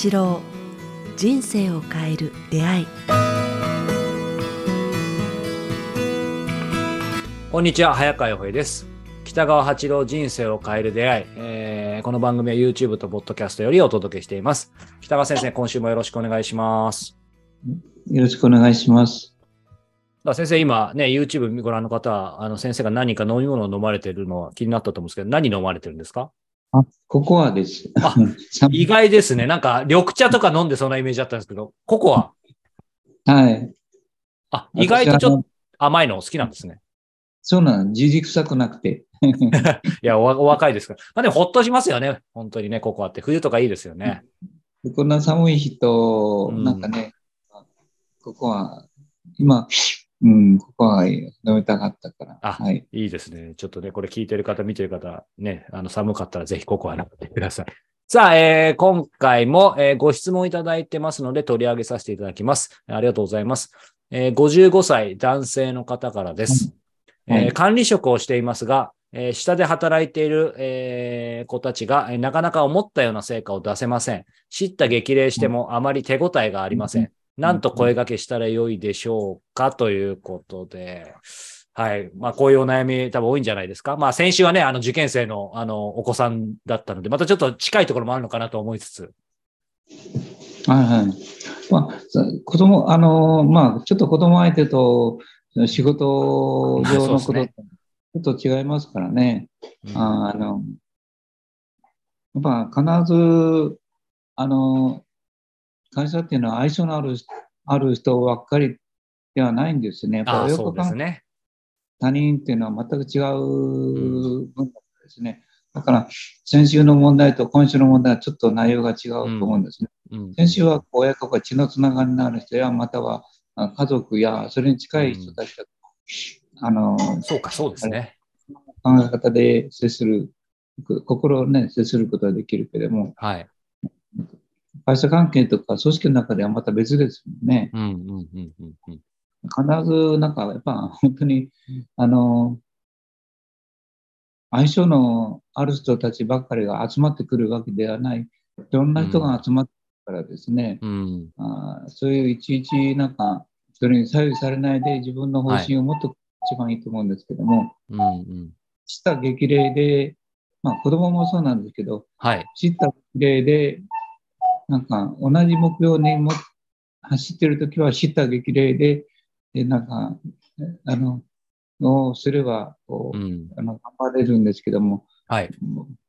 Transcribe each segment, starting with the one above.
八郎人生を変える出会い。こんにちは早川洋平です。北川八郎人生を変える出会い、えーこの番組は YouTube と Podcast よりお届けしています。北川先生今週もよろしくお願いします。よろしくお願いします。だ先生今ね YouTube ご覧の方はあの先生が何か飲み物を飲まれているのは気になったと思うんですけど何飲まれてるんですか？あ、ココアです。あ 意外ですね。なんか緑茶とか飲んでそんなイメージだったんですけどココアはい。あ意外とちょっと私甘いの好きなんですね。そうなの、じじくさくなくて。いやおお若いですから。まあでもほっとしますよね。本当にねココアって。冬とかいいですよね。こんな寒い日と、うん。なんかね、ココア、今、うん、ココア飲みたかったから。あはい。いいですね。ちょっとね、これ聞いてる方、見てる方、ね、あの、寒かったらぜひココア飲んでください。さあ、えー今回も、えーご質問いただいてますので取り上げさせていただきます。ありがとうございます。えー55歳男性の方からです。はいえー管理職をしていますが、えー下で働いている、えー子たちが、えーなかなか思ったような成果を出せません。叱咤激励してもあまり手応えがありません。なんと声掛けしたらよいでしょうかということで、はい。まあ、こういうお悩み多分多いんじゃないですか。まあ、先週はね、あの、受験生の、あの、お子さんだったので、またちょっと近いところもあるのかなと思いつつ。はいはい。まあ、さ子供、あの、まあ、ちょっと子供相手と仕事上のこと、ちょっと違いますからね。うあの、やっぱ必ず、あの、会社っていうのは相性のあるある人ばっかりではないんですね。やっぱそうですね。他人っていうのは全く違う文化ですね。だから、先週の問題と今週の問題はちょっと内容が違うと思うんですね。うん。先週は親子が血のつながりのある人や、またはあ家族やそれに近い人たちと、あの、そうか、そうですね。考え方で接する、心をね、接することができるけれども、はい。会社関係とか組織の中ではまた別ですもんね。うん、うん、うん、うんうん。必ず、なんか、やっぱ本当に、あの、相性のある人たちばっかりが集まってくるわけではない。いろんな人が集まってからですね、うん、あーそういういちいちなんか、それに左右されないで自分の方針を持っておく一番いいと思うんですけども、うん、うん。した激励で、まあ子供もそうなんですけど、はい。知った例で、なんか同じ目標にも走ってるときは知った激励で、でなんか、あの、をすれば、こう、うん。あの、頑張れるんですけども、はい。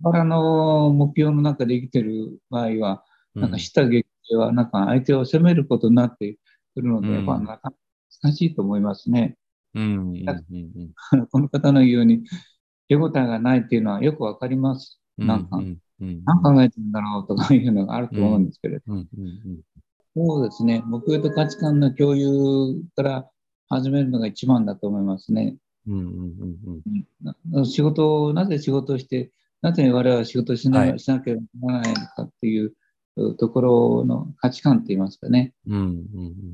バの目標の中で生きてる場合は、なんか知った激励は、なんか相手を責めることになってくるので、うんやっぱなかなか難しいと思いますね。うん。この方の言うように、手応えがないっていうのはよくわかります。うん。なんかうん、うん。何考えてるんだろうとかいうのがあると思うんですけれど、そうですね。目標と価値観の共有から始めるのが一番だと思いますね。仕事を、なぜ仕事をして、なぜ我々は仕事をしな,、はいしなければならないのかっていうところの価値観って言いますかね。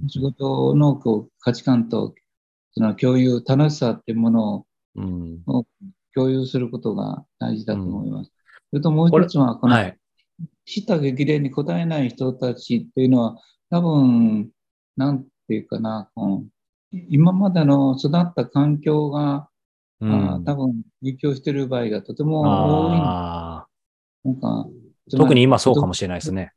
仕事のこう価値観とその共有、楽しさっていうものうん。を共有することが大事だと思います。それともう一つは、この、はい。した激励に応えない人たちっていうのは、多分、なんていうかな、こう今までの育った環境が、うん多分影響している場合がとても多い。なんか特に今そうかもしれないですね。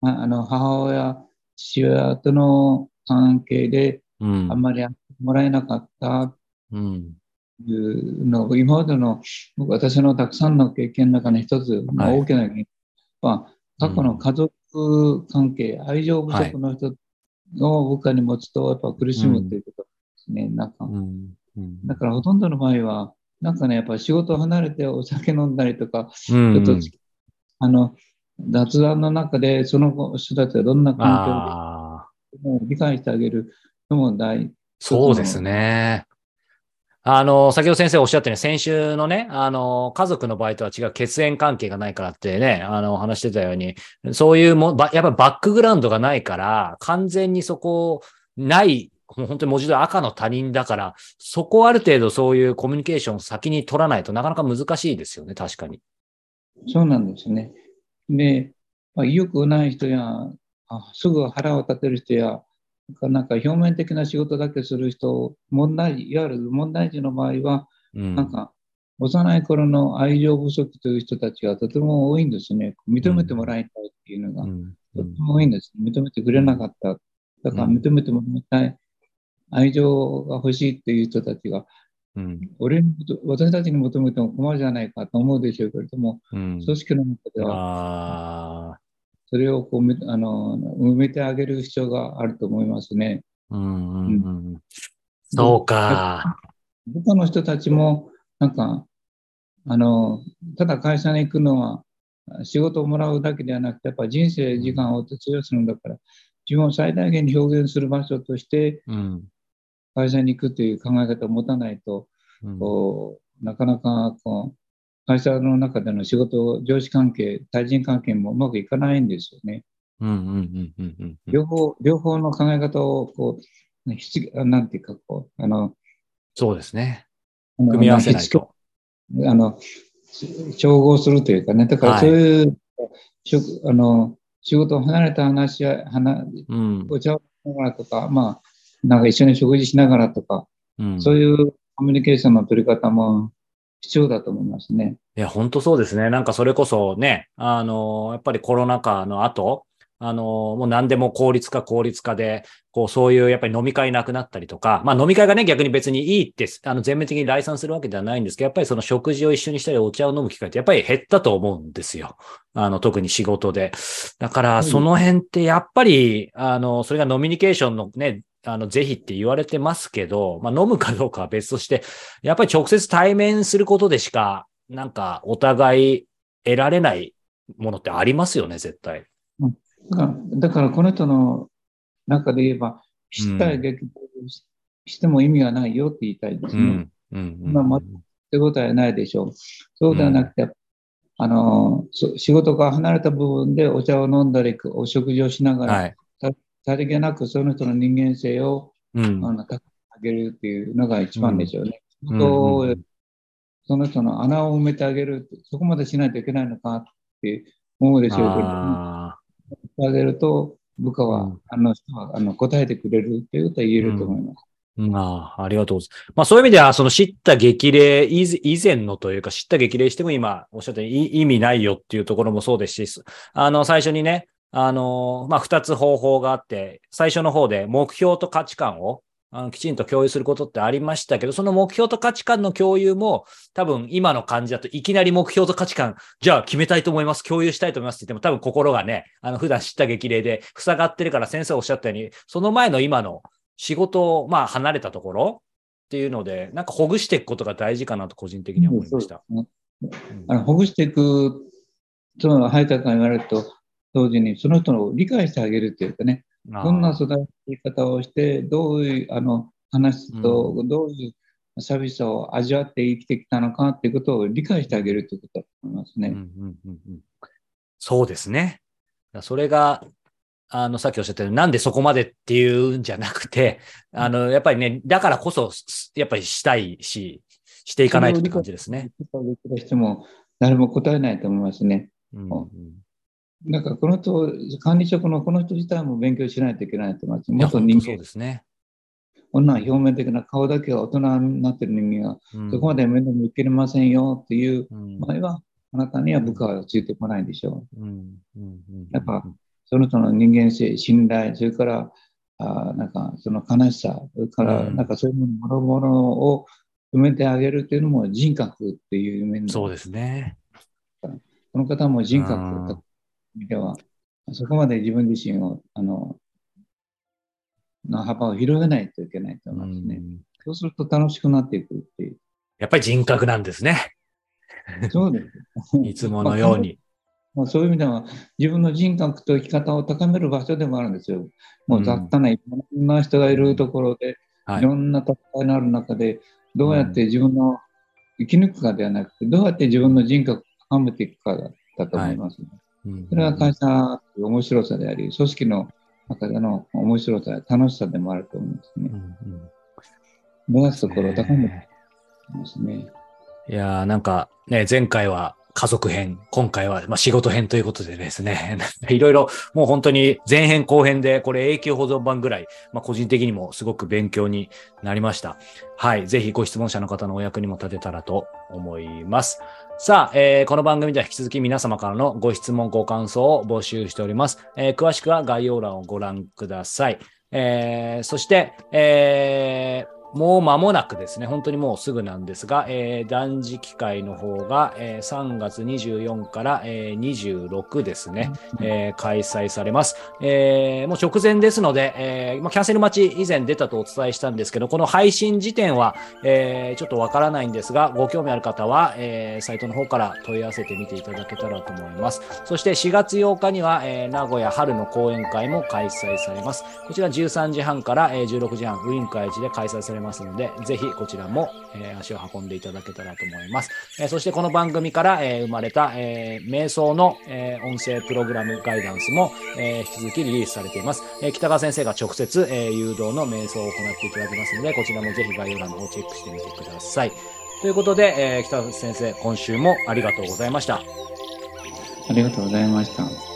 ああの母親、父親との関係でうんあん。まりやってもらえなかったうん。というのを、今までの僕私のたくさんの経験の中の一つ、まあはい大きな原因は、過去の家族関係、愛情不足の人を部下に持つと、やっぱ苦しむということですね。なんかうん。うんだからほとんどの場合は、なんかね、やっぱ仕事を離れてお酒飲んだりとか、うんちょっと、あの、雑談の中でその人たちがどんな環。境でも理解してあげるのも大そうですね。あの、先ほど先生おっしゃったように、先週のね、あの、家族の場合とは違う血縁関係がないからってね、あの、話してたように、そういうも、やっぱバックグラウンドがないから、完全にそこ、ない、もう本当に文字通り赤の他人だから、そこある程度そういうコミュニケーションを先に取らないとなかなか難しいですよね、確かに。そうなんですね。で、まあ、意欲ない人やあすぐ腹を立てる人やなんか表面的な仕事だけする人問題いわゆる問題児の場合は、うん。なんか幼い頃の愛情不足という人たちがとても多いんですね。認めてもらいたいっていうのが、うん。とても多いんです。認めてくれなかった。だから認めてもらいたい。愛情が欲しいっていう人たちが、うん。俺私たちに求めても困るじゃないかと思うでしょうけれども、うん。組織の中では、それをこうめあの埋めてあげる必要があると思いますね。うんうんうん。そうか。部下の人たちも、なんか、あの、ただ会社に行くのは、仕事をもらうだけではなくて、やっぱ人生時間を費やすんだから、自分を最大限に表現する場所としてうん会社に行くという考え方を持たないと、うんなかなかこう会社の中での仕事、上司関係、対人関係もうまくいかないんですよね。うんうんうんうんうん両方、両方の考え方をこう、なんていうかこう、あの、そうですね。組み合わせないと。あの、調合するというかね、だからそういう、職あの仕事を離れた話し合い、話うんお茶をしながらとか、まあ、なんか一緒に食事しながらとか、うんそういうコミュニケーションの取り方も必要だと思いますね。いや、本当そうですね。なんかそれこそね、あの、やっぱりコロナ禍の後、あの、もう何でも効率化、効率化で、こう、そういうやっぱり飲み会なくなったりとか、まあ飲み会がね、逆に別にいいって、あの、全面的に来賛するわけではないんですけど、やっぱりその食事を一緒にしたりお茶を飲む機会ってやっぱり減ったと思うんですよ。あの、特に仕事で。だから、その辺ってやっぱり、あの、それがノミニケーションのね、あの、是非って言われてますけど、まあ飲むかどうかは別として、やっぱり直接対面することでしか、なんかお互い得られないものってありますよね、絶対。だから、だからこの人の中で言えば、したい劇ししても意味がないよって言いたいですね。うん。うん。うんまあま手応えないでしょう。そうではなくて、あの、そ仕事が離れた部分でお茶を飲んだり、お食事をしながら、はい。さりげなくその人の人間性を、うん。あの高めてあげるっていうのが一番でしょうね。うんその人の穴を埋めてあげるって、そこまでしないといけないのかって思うでしょうけれども、あげると、部下は、うんあの人はあの答えてくれるっていうことは言えると思います。ーうんあー、ありがとうございます。まあそういう意味では、その知った激励以前のというか、知った激励しても今おっしゃったようにい意味ないよっていうところもそうですし、あの、最初にね、あの、まあ二つ方法があって、最初の方で目標と価値観をあのきちんと共有することってありましたけど、その目標と価値観の共有も、多分今の感じだといきなり目標と価値観、じゃあ決めたいと思います、共有したいと思いますって言っても、多分心がね、あの普段知った激励で塞がってるから先生おっしゃったように、その前の今の仕事を、まあ離れたところっていうので、なんかほぐしていくことが大事かなと個人的には思いました。ねうんあのほぐしていく、その配達が言われると、同時にその人を理解してあげるっていうかね、どんな育て方をして、どういうあの話と、どういう寂しさを味わって生きてきたのかっていうことを理解してあげるということだと思いますね。うんうんうんうんそうですね。それが、あの、さっきおっしゃったように、なんでそこまでっていうんじゃなくて、あの、やっぱりね、だからこそ、すやっぱりしたいし、していかないとって感じですね。も誰も答えないと思いますね。うんなんかこの人、管理職のこの人自体も勉強しないといけないと思います。元人間そう、ですね。こんな表面的な顔だけが大人になってる人間が、うんそこまで面倒見受けれませんよっていううん場合は、あなたには部下はついてこないでしょう。うんやっぱその人の人間性、信頼、それから、あーなんかその悲しさ、それからうんなんかそういうものものを埋めてあげるっていうのも人格っていう面で、そうですね。この方も人格では、そこまで自分自身を、あの、の幅を広げないといけないとう思いますね。んそうすると楽しくなっていくっていう。やっぱり人格なんですね。そうです。いつものように。まあ、そういう意味では、自分の人格と生き方を高める場所でもあるんですよ。もう雑多ないろんな人がいるところで、はいいろんな戦いのある中で、どうやって自分の生き抜くかではなくて、どうやって自分の人格を高めていくかだと思います、ねうんそれが会社の面白さであり、組織の中での面白さ、楽しさでもあると思。うんうん目指すところを高めますね。いやーなんかね、前回は家族編、今回は、まあ、仕事編ということでですね、いろいろもう本当に前編後編で、これ永久保存版ぐらい、まあ、個人的にもすごく勉強になりました。はい。ぜひご質問者の方のお役にも立てたらと思います。さあ、えー、この番組では引き続き皆様からのご質問、ご感想を募集しております。えー、詳しくは概要欄をご覧ください。えー、そして、えー、もう間もなくですね、本当にもうすぐなんですが、えー、断食会の方が、えー、3月24から、えー、26ですね、えー、開催されます。えー、もう直前ですので、えーまあ、キャンセル待ち以前出たとお伝えしたんですけど、この配信時点は、えー、ちょっとわからないんですが、ご興味ある方は、えー、サイトの方から問い合わせてみていただけたらと思います。そして4月8日には、えー、名古屋春の講演会も開催されます。こちら13時半から、えー、16時半、ウィンカー1で開催されますますので、ぜひこちらも、えー、足を運んでいただけたらと思います。えー、そしてこの番組から、えー、生まれた、えー、瞑想の、えー、音声プログラムガイダンスも、えー、引き続きリリースされています。えー、北川先生が直接、えー、誘導の瞑想を行っていただきますので、こちらもぜひ概要欄をチェックしてみてください。ということで、えー、北川先生、今週もありがとうございました。ありがとうございました。